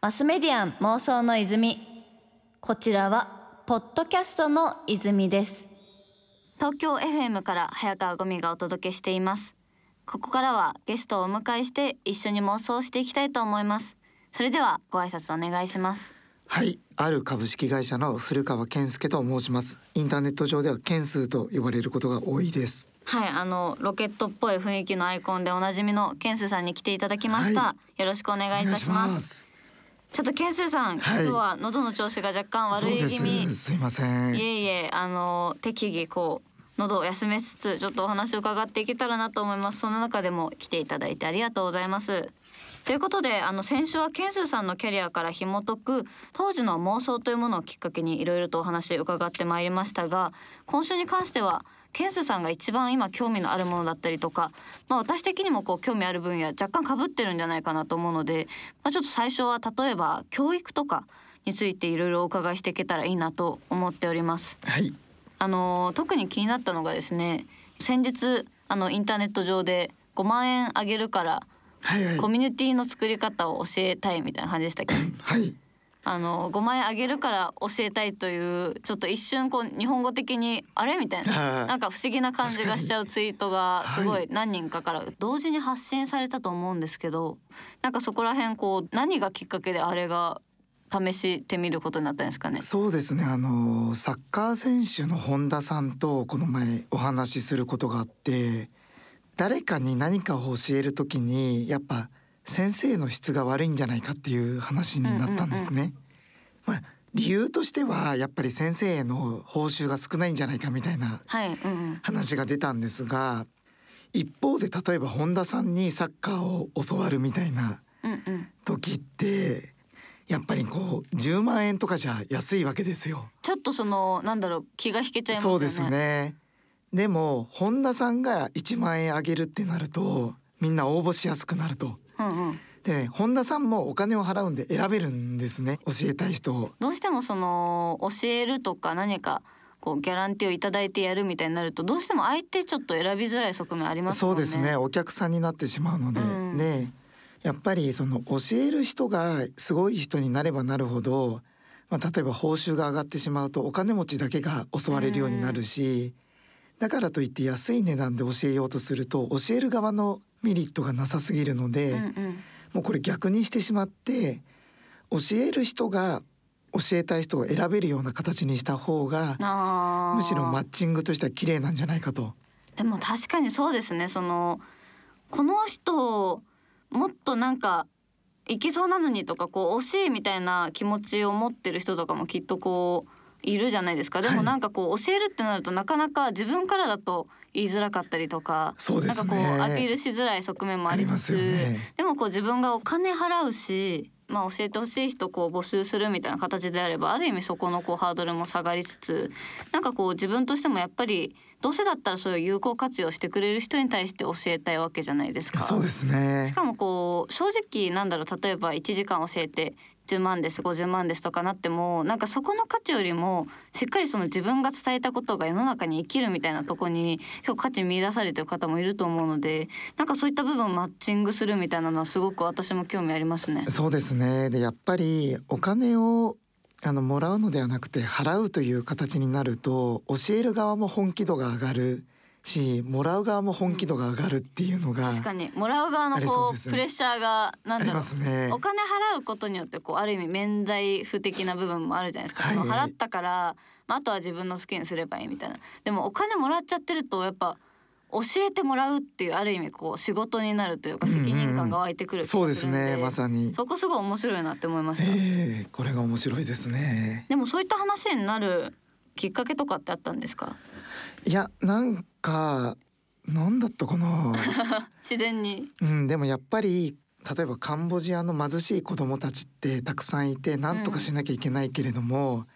マスメディアン妄想の泉。こちらはポッドキャストの泉です。東京 FM から早川ゴミがお届けしています。ここからはゲストをお迎えして一緒に妄想していきたいと思います。それではご挨拶お願いします。はい、ある株式会社の古川健介と申します。インターネット上では健数と呼ばれることが多いです。はいあのロケットっぽい雰囲気のアイコンでおなじみのケンスーさんに来ていただきました、はよろしくお願いいたします。す。ちょっとケンスーさん、はい。今日は喉の調子が若干悪い気味。す。いません。いえいえあの適宜こう喉を休めつつちょっとお話を伺っていけたらなと思います。その中でも来ていただいてありがとうございます。ということであの先週はケンスーさんのキャリアから紐解く当時の妄想というものをきっかけにいろいろとお話伺ってまいりましたが今週に関してはケンスーさんが一番今興味のあるものだったりとか、まあ、私的にもこう興味ある分野若干かぶってるんじゃないかなと思うので、まあ、ちょっと最初は例えば教育とかについていろいろお伺いしていけたらいいなと思っております。はい、あの特に気になったのがですね先日あのインターネット上で5万円あげるからはい、はいコ。ミュニティの作り方を教えたいみたいな感じでしたっけ？はい、あの5万円あげるから教えたいというちょっと一瞬こう日本語的にあれ？みたいななんか不思議な感じがしちゃうツイートがすごはいい何人かから同時に発信されたと思うんですけどなんかそこら辺こう何がきっかけであれが試してみることになったんですかね？そうですね。あのサッカー選手の本田さんとこの前お話しすることがあって、誰かに何かを教えるときにやっぱ先生の質が悪いんじゃないかっていう話になったんですね。まあ理由としてはやっぱり先生への報酬が少ないんじゃないかみたいな話が出たんですが一方で例えば本田さんにサッカーを教わるみたいな時ってやっぱりこう10万円とかじゃ安いわけですよ。ちょっとそのなんだろう気が引けちゃいますよね。そうですねでも本田さんが1万円あげるってなるとみんな応募しやすくなると。うんうん。で本田さんもお金を払うんで選べるんですね教えたい人を。どうしてもその教えるとか何かこうギャランティーをいただいてやるみたいになるとどうしても相手ちょっと選びづらい側面ありますもね。そうんですねお客さんになってしまうので、うんでやっぱりその教える人がすごい人になればなるほど、まあ、例えば報酬が上がってしまうとお金持ちだけが教われるようになるし、だからといって安い値段で教えようとすると教える側のメリットがなさすぎるので、うんうん。もうこれ逆にしてしまって教える人が教えたい人を選べるような形にした方がむしろマッチングとしては綺麗なんじゃないかと。でも確かにそうですねそのこの人もっとなんかいけそうなのにとかこう惜しいみたいな気持ちを持ってる人とかもきっとこういるじゃないですかでもはいなんかこう教えるってなるとなかなか自分からだと言いづらかったりとかね。なんかこうアピールしづらい側面もありつつね。でもこう自分がお金払うし、まあ、教えてほしい人こう募集するみたいな形であればある意味そこのこうハードルも下がりつつなんかこう自分としてもやっぱりどうせだったらそれを有効活用してくれる人に対して教えたいわけじゃないですか。そうですね。しかもこう正直なんだろう例えば1時間教えて10万です50万ですとかなってもなんかそこの価値よりもしっかりその自分が伝えたことが世の中に生きるみたいなとこに結構価値見出されてる方もいると思うのでなんかそういった部分をマッチングするみたいなのはすごく私も興味ありますね。そうですねでやっぱりお金をあのもらうのではなくて払うという形になると教える側も本気度が上がるしもらう側も本気度が上がるっていうのが確かに。もらう側のこうね。プレッシャーがなんだろう。ね。お。金払うことによってこうある意味免罪符的な部分もあるじゃないですか、はい。その払ったから、まあ、あとは自分の好きにすればいいみたいな。でもお金もらっちゃってるとやっぱ教えてもらうっていうある意味こう仕事になるというかうんうんうん責任感が湧いてくる気そうですねまさに。そこすごい面白いなって思いました、ええこれが面白いですね。でもそういった話になるきっかけとかってあったんですか？いやなんかなんだったかな。自然に。うんでもやっぱり例えばカンボジアの貧しい子どもたちってたくさんいてなんとかしなきゃいけないけれども、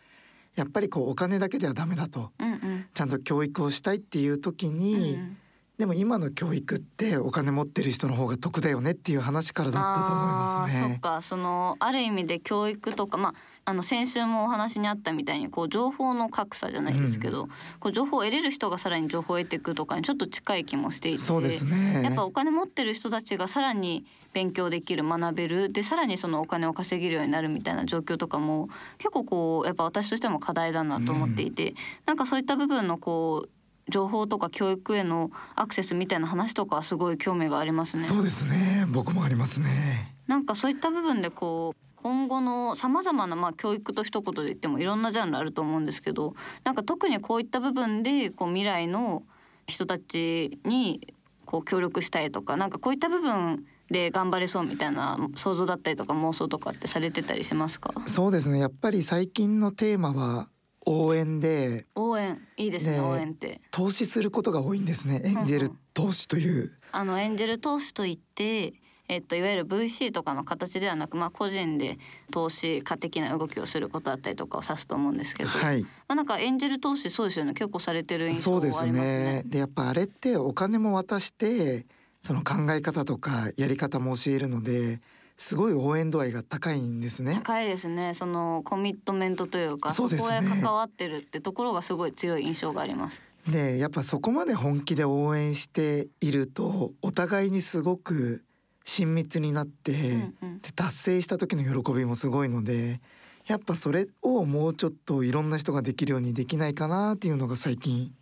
やっぱりこうお金だけではダメだと。うんうん。ちゃんと教育をしたいっていう時うんうに、ん。でも今の教育ってお金持ってる人の方が得だよねっていう話からだったと思いますね。そっか。そのある意味で教育とかまああの先週もお話にあったみたいにこう情報の格差じゃないですけど、うん、こう情報を得れる人がさらに情報を得ていくとかにちょっと近い気もしていてそうですねやっぱお金持ってる人たちがさらに勉強できる学べるでさらにそのお金を稼げるようになるみたいな状況とかも結構こうやっぱ私としても課題だなと思っていて、うん、なんかそういった部分のこう情報とか教育へのアクセスみたいな話とかすごい興味がありますね。そうですね。僕もありますね。なんかそういった部分でこう今後のさまざまなまあ教育と一言で言ってもいろんなジャンルあると思うんですけどなんか特にこういった部分でこう未来の人たちにこう協力したいとかなんかこういった部分で頑張れそうみたいな想像だったりとか妄想とかってされてたりしますか？そうですね。やっぱり最近のテーマは応援で。応援。いいですね応援って。投資することが多いんですね。エンジェル投資という、あのエンジェル投資といってえっと、いわゆる VC とかの形ではなく、まあ、個人で投資家的な動きをすることだったりとかを指すと思うんですけど、はい、まあ、なんかエンジェル投資そうですよね結構されてる印象がありますね。そうですねでやっぱあれってお金も渡してその考え方とかやり方も教えるのですごい応援度合いが高いんですね。高いですね。そのコミットメントというか、そ、ね、こへ関わってるってところがすごい強い印象があります。で、やっぱそこまで本気で応援しているとお互いにすごく親密になって、うんうん、で達成した時の喜びもすごいのでやっぱそれをもうちょっといろんな人ができるようにできないかなっていうのが最近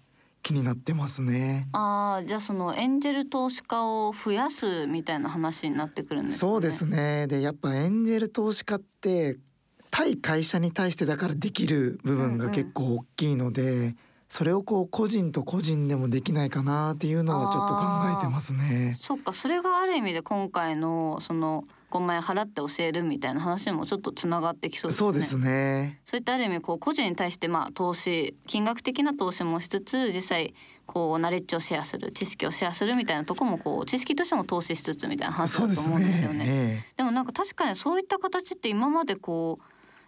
気になってますね。ああ、じゃあそのエンジェル投資家を増やすみたいな話になってくるんです、ね、そうですね。で、やっぱエンジェル投資家って対会社に対してだからできる部分が結構大きいので、うんうん、それをこう個人と個人でもできないかなっていうのはちょっと考えてますね。そっかそれがある意味で今回のその5万円払って教えるみたいな話もちょっとつながってきそうですね。そうですね。そういったある意味こう個人に対してまあ投資金額的な投資もしつつ実際こうナレッジをシェアする知識をシェアするみたいなとこもこう知識としても投資しつつみたいな話だと思うんですよね。でねでもなんか確かにそういった形って今までこう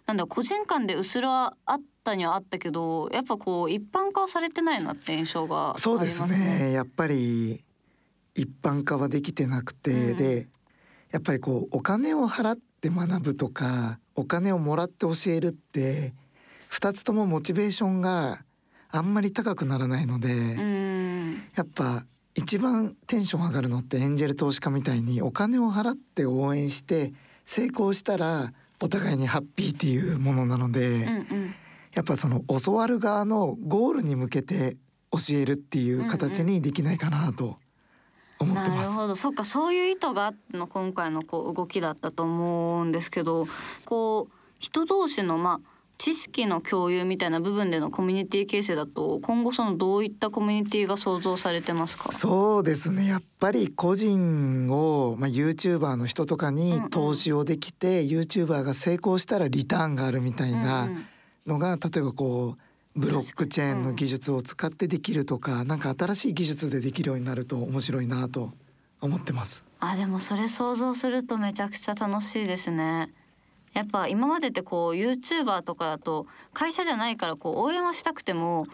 なんだ個人間でうすらあったにはあったけどやっぱこう一般化はされてないなって印象が、ね、そうですね。やっぱり一般化はできてなくて、うん、でやっぱりこうお金を払って学ぶとかお金をもらって教えるって2つともモチベーションがあんまり高くならないので、うん、やっぱ一番テンション上がるのってエンジェル投資家みたいにお金を払って応援して成功したらお互いにハッピーっていうものなので、うんうん、やっぱその教わる側のゴールに向けて教えるっていう形にできないかなと思ってます。なるほど。そっかそういう意図があっての今回のこう動きだったと思うんですけどこう人同士のまあ知識の共有みたいな部分でのコミュニティ形成だと今後そのどういったコミュニティが想像されてますか？そうですね。やっぱり個人を、まあ、YouTuber の人とかに投資をできて、うんうん、YouTuber が成功したらリターンがあるみたいなのが、うんうん、例えばこうブロックチェーンの技術を使ってできるとか、うん、なんか新しい技術でできるようになると面白いなと思ってます。あでもそれ想像するとめちゃくちゃ楽しいですね。やっぱ今までってこう YouTuber とかだと会社じゃないからこう応援はしたくても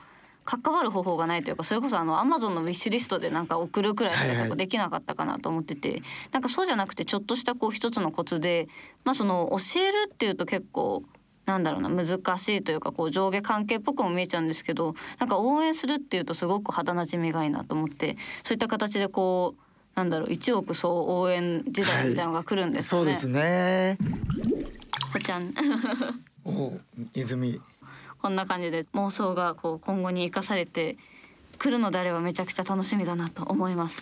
関わる方法がないというかそれこそあのアマゾンのウィッシュリストでなんか送るくらいしかできなかったかなと思ってて、はいはい、なんかそうじゃなくてちょっとしたこう一つのコツでまあその教えるっていうと結構なんだろうな難しいというかこう上下関係っぽくも見えちゃうんですけどなんか応援するっていうとすごく肌なじみがいいなと思ってそういった形でこうなんだろう一億総応援時代みたいなのが来るんですね、はい、そうですね。こちゃんお泉。こんな感じで妄想がこう今後に生かされてくるのであればめちゃくちゃ楽しみだなと思います、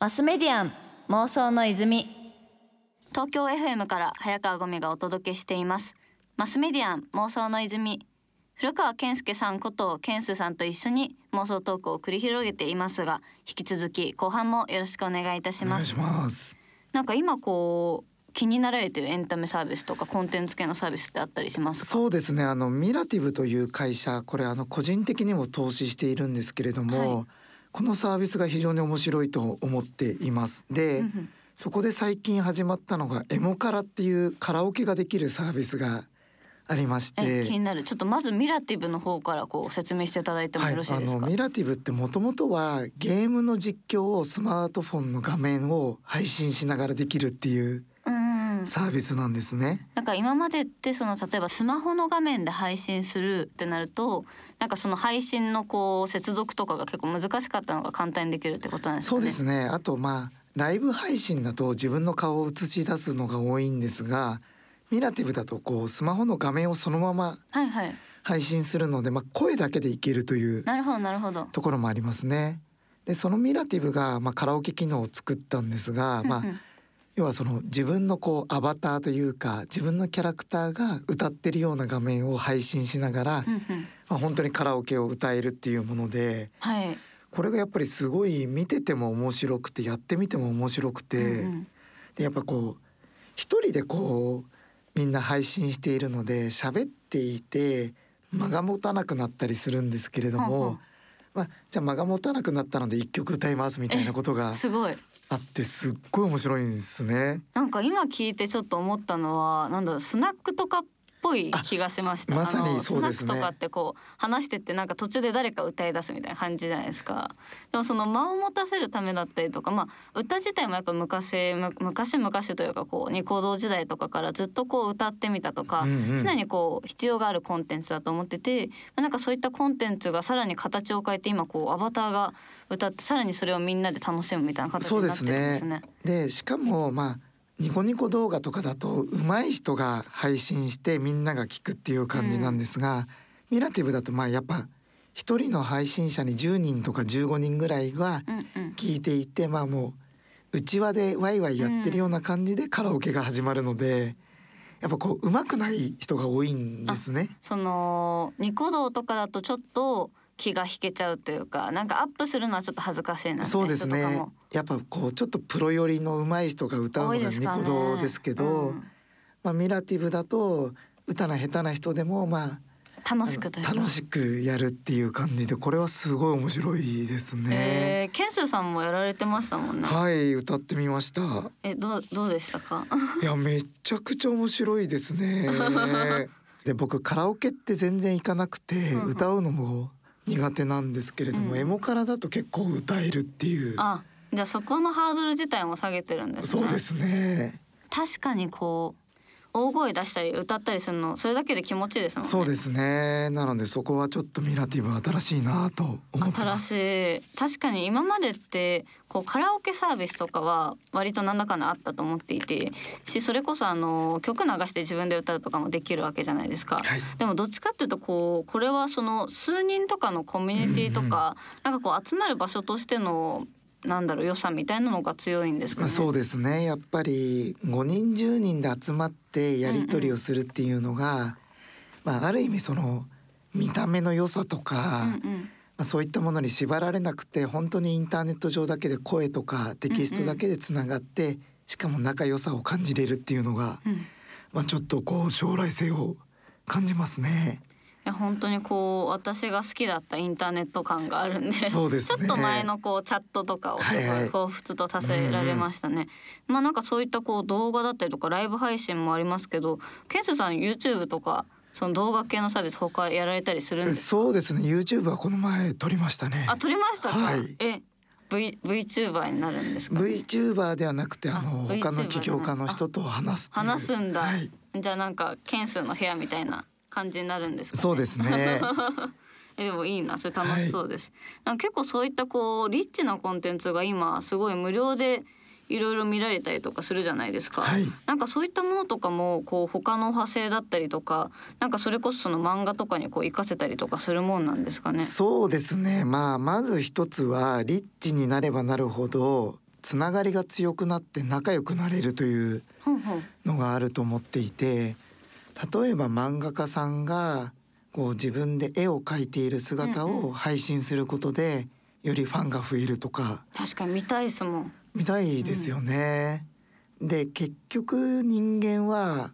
マスメディアン妄想の泉。東京 FM から早川ゴミがお届けしていますマスメディアン妄想の泉。古川健介さんこと健介さんと一緒に妄想トークを繰り広げていますが引き続き後半もよろしくお願いいたします。なんか今こう気になられてるエンタメサービスとかコンテンツ系のサービスってあったりしますそうですね。あのミラティブという会社これあの個人的にも投資しているんですけれども、はい、このサービスが非常に面白いと思っています。で、そこで最近始まったのがエモカラっていうカラオケができるサービスがありましえ気にて。なるちょっとまずミラティブの方からこう説明していただいてもはい、よろしいですか、あのミラティブってもともとはゲームの実況をスマートフォンの画面を配信しながらできるっていうサービスなんですね。なんか今までってその例えばスマホの画面で配信するってなるとなんかその配信のこう接続とかが結構難しかったのが簡単にできるってことなんですかね？そうですね。あとまあライブ配信だと自分の顔を映し出すのが多いんですが、ミラティブだとこうスマホの画面をそのままはいはい。配信するので、まあ声だけでいけるというなるほどなるほど。ところもありますね。でそのミラティブがまあカラオケ機能を作ったんですが、まあ要はその自分のこうアバターというか自分のキャラクターが歌ってるような画面を配信しながら、まあ、本当にカラオケを歌えるっていうものではい。これがやっぱりすごい見てても面白くてやってみても面白くて、でやっぱこう一人でこうみんな配信しているので喋っていて間が持たなくなったりするんですけれども、ほうほうまあ、じゃあ間が持たなくなったので一曲歌いますみたいなことがすごい。あってすっごい面白いんですね。なんか今聞いてちょっと思ったのはなんだろうスナックとかっぽい気がしました。あまさにそうですねスナックとかってこう話してってなんか途中で誰か歌い出すみたいな感じじゃないですか。でもその間を持たせるためだったりとか、まあ歌自体もやっぱ昔む昔昔というかこうニコ動時代とかからずっとこう歌ってみたとか、うんうん常にこう必要があるコンテンツだと思ってて、まあなんかそういったコンテンツがさらに形を変えて今こうアバターが歌ってさらにそれをみんなで楽しむみたいな形になってるんすねですね。でしかもまあニコニコ動画とかだと上手い人が配信してみんなが聞くっていう感じなんですが、ミラティブだとまあやっぱ一人の配信者に10人とか15人ぐらいがうんうん。聞いていてまあもう内輪でワイワイやってるような感じでカラオケが始まるので、やっぱこう上手くない人が多いんですね。そのニコ動とかだとちょっと気が引けちゃうというかなんかアップするのはちょっと恥ずかしいなそうですねやっぱこうちょっとプロ寄りの上手い人が歌うのがニコ動ですけど、うんまあ、ミラティブだと歌の下手な人でもまあ楽しく楽しくやるっていう感じでこれはすごい面白いですね。えー、ケンスーさんもやられてましたもんね。はい歌ってみました。えどうどうでしたか？いやめちゃくちゃ面白いですね。で僕カラオケって全然行かなくてうんうん歌うのも苦手なんですけれども、うんエモカラだと結構歌えるっていう。あじゃあそこのハードル自体も下げてるんですね。そうですね。確かにこう大声出したり歌ったりするのそれだけで気持ちいいですもんね。そうですね。なのでそこはちょっとミラティブ新しいなと思ってます。新しい確かに今までってこうカラオケサービスとかは割と何らかのあったと思っていてしそれこそあの曲流して自分で歌うとかもできるわけじゃないですか。はい。でもどっちかっていうとこうこれはその数人とかのコミュニティとか、なんかこう集まる場所としてのなんだろう良さみたいなのが強いんですかね。そうですねやっぱり5人10人で集まってやり取りをするっていうのが、まあ、ある意味その見た目の良さとか、うんうんまあ、そういったものに縛られなくて本当にインターネット上だけで声とかテキストだけでつながって、しかも仲良さを感じれるっていうのが、うんまあ、ちょっとこう将来性を感じますね。いや本当にこう私が好きだったインターネット感があるんでそうですね。ちょっと前のこうチャットとかをすごいはいはい。彷彿とさせられましたね。まあなんかそういったこう動画だったりとかライブ配信もありますけどケンスさん YouTube とかその動画系のサービス他やられたりするんで。すかそうですね。YouTube はこの前撮りましたね。あ撮りましたか、はい。え V VTuber になるんですか？VTuber ではなくてあのあ他の起業家の人と話す話すんだ、はい、じゃあなんかケンスの部屋みたいな感じになるんですか、ね、そうですね。えでもいいな。それ楽しそうです、なんか結構そういったこうリッチなコンテンツが今すごい無料でいろいろ見られたりとかするじゃないですか、はい。なんかそういったものとかもこう他の派生だったりとかなんかそれこそその漫画とかにこう活かせたりとかするもんなんですかね。そうですね。まあまず一つはリッチになればなるほどつながりが強くなって仲良くなれるというのがあると思っていて例えば漫画家さんがこう自分で絵を描いている姿うんを配信することでよりファンが増えるとか。確かに見たいですもん。見たいですよね。で結局人間は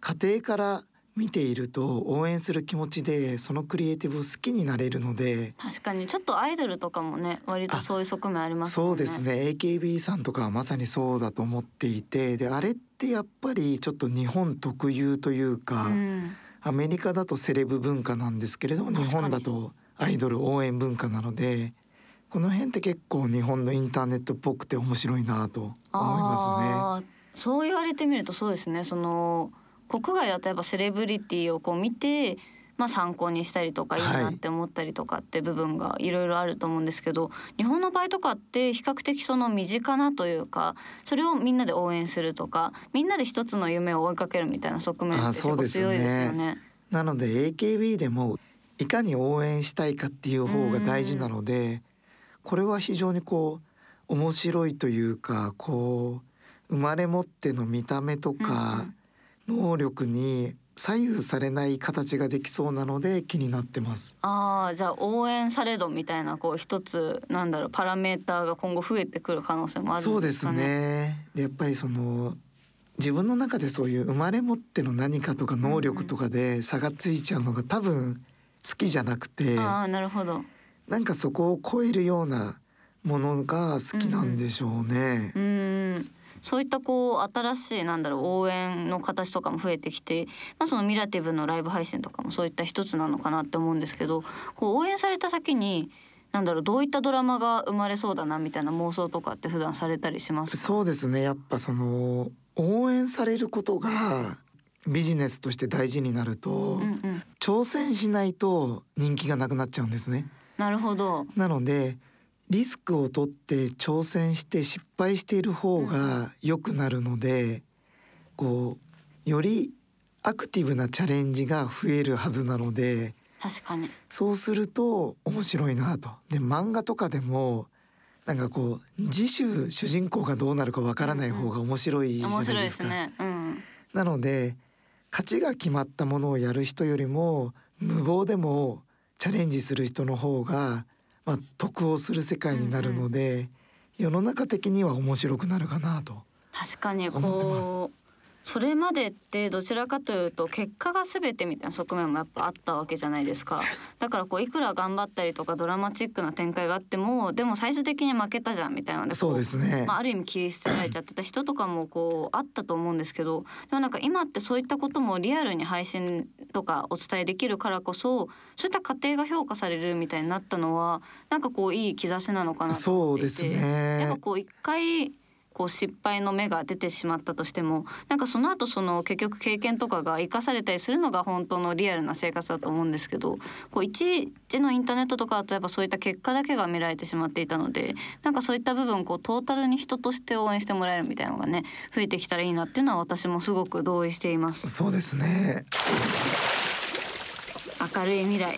家庭から見ていると応援する気持ちでそのクリエイティブを好きになれるので確かに。ちょっとアイドルとかもね割とそういう側面ありますね。そうですね。AKB さんとかはまさにそうだと思っていてであれってやっぱりちょっと日本特有というか、うん。アメリカだとセレブ文化なんですけれども日本だとアイドル応援文化なのでこの辺って結構日本のインターネットっぽくて面白いなと思いまあーそう言われてみるとそうですね。その国外だとやっぱセレブリティをこう見て、まあ、参考にしたりとかいいなって思ったりとかって部分がいろいろあると思うんですけど日本の場合とかって比較的その身近なというかそれをみんなで応援するとかみんなで一つの夢を追いかけるみたいな側面って強いですよね。す。なので AKB でもいかに応援したいかっていう方が大事なのでこれは非常にこう面白いというかこう生まれ持っての見た目とか能力に左右されない形ができそうなので気になってます。ああじゃあ応援されどみたいなこう一つなんだろうパラメーターが今後増えてくる可能性もあるそうですすんでかね。ね。でやっぱりその自分の中でそういう生まれ持っての何かとか能力とかで差がついちゃうのが多分好きじゃなくて、ああなるほど。なんかそこを超えるようなものが好きなんでしょうね。うーんそういったこう新しいなんだろう応援の形とかも増えてきて、まあ、そのミラティブのライブ配信とかもそういった一つなのかなって思うんですけどこう応援された先になんだろうどういったドラマが生まれそうだなみたいな妄想とかって普段されたりしますか？そうですね。やっぱその応援されることがビジネスとして大事になると、うんうん、挑戦しないと人気がなくなっちゃうんですね。なるほど。なのでリスクを取って挑戦して失敗している方が良くなるので、こうよりアクティブなチャレンジが増えるはずなので確かに。そうすると面白いなと。で漫画とかでもなんかこう次週主人公がどうなるかわからない方が面白いじゃない面白いですすね。うん。なので勝ちが決まったものをやる人よりも無謀でもチャレンジする人の方が、まあ、得をする世界になるので、世の中的には面白くなるかなと。確かに思ってますこうそれまでってどちらかというと結果が全てみたいな側面もやっぱあったわけじゃないですか だからこういくら頑張ったりとかドラマチックな展開があってもでも最終的に負けたじゃんみたいなのでこそうですね。まあ、ある意味切り捨てられちゃってた人とかもこうあったと思うんですけどでもなんか今ってそういったこともリアルに配信とかお伝えできるからこそそういった過程が評価されるみたいになったのはなんかこういい兆しなのかなとそう思っていてですやっぱね。こう一回こう失敗の芽が出てしまったとしてもなんかその後その結局経験とかが生かされたりするのが本当のリアルな生活だと思うんですけどこう一時のインターネットとかだとやっぱそういった結果だけが見られてしまっていたのでなんかそういった部分こうトータルに人として応援してもらえるみたいなのがね増えてきたらいいなっていうのは私もすごく同意していますそうですね。明るい未来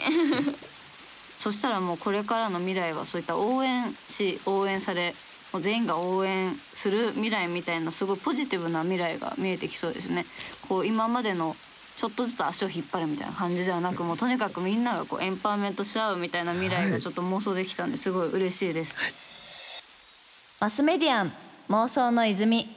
そしたらもうこれからの未来はそういった応援し応援されもう全員が応援する未来みたいなすごいポジティブな未来が見えてきそうですね。こう今までのちょっとずつ足を引っ張るみたいな感じではなくもうとにかくみんながこうエンパワーメントし合うみたいな未来がちょっと妄想できたんです。ごい嬉しいです、マスメディアン妄想の泉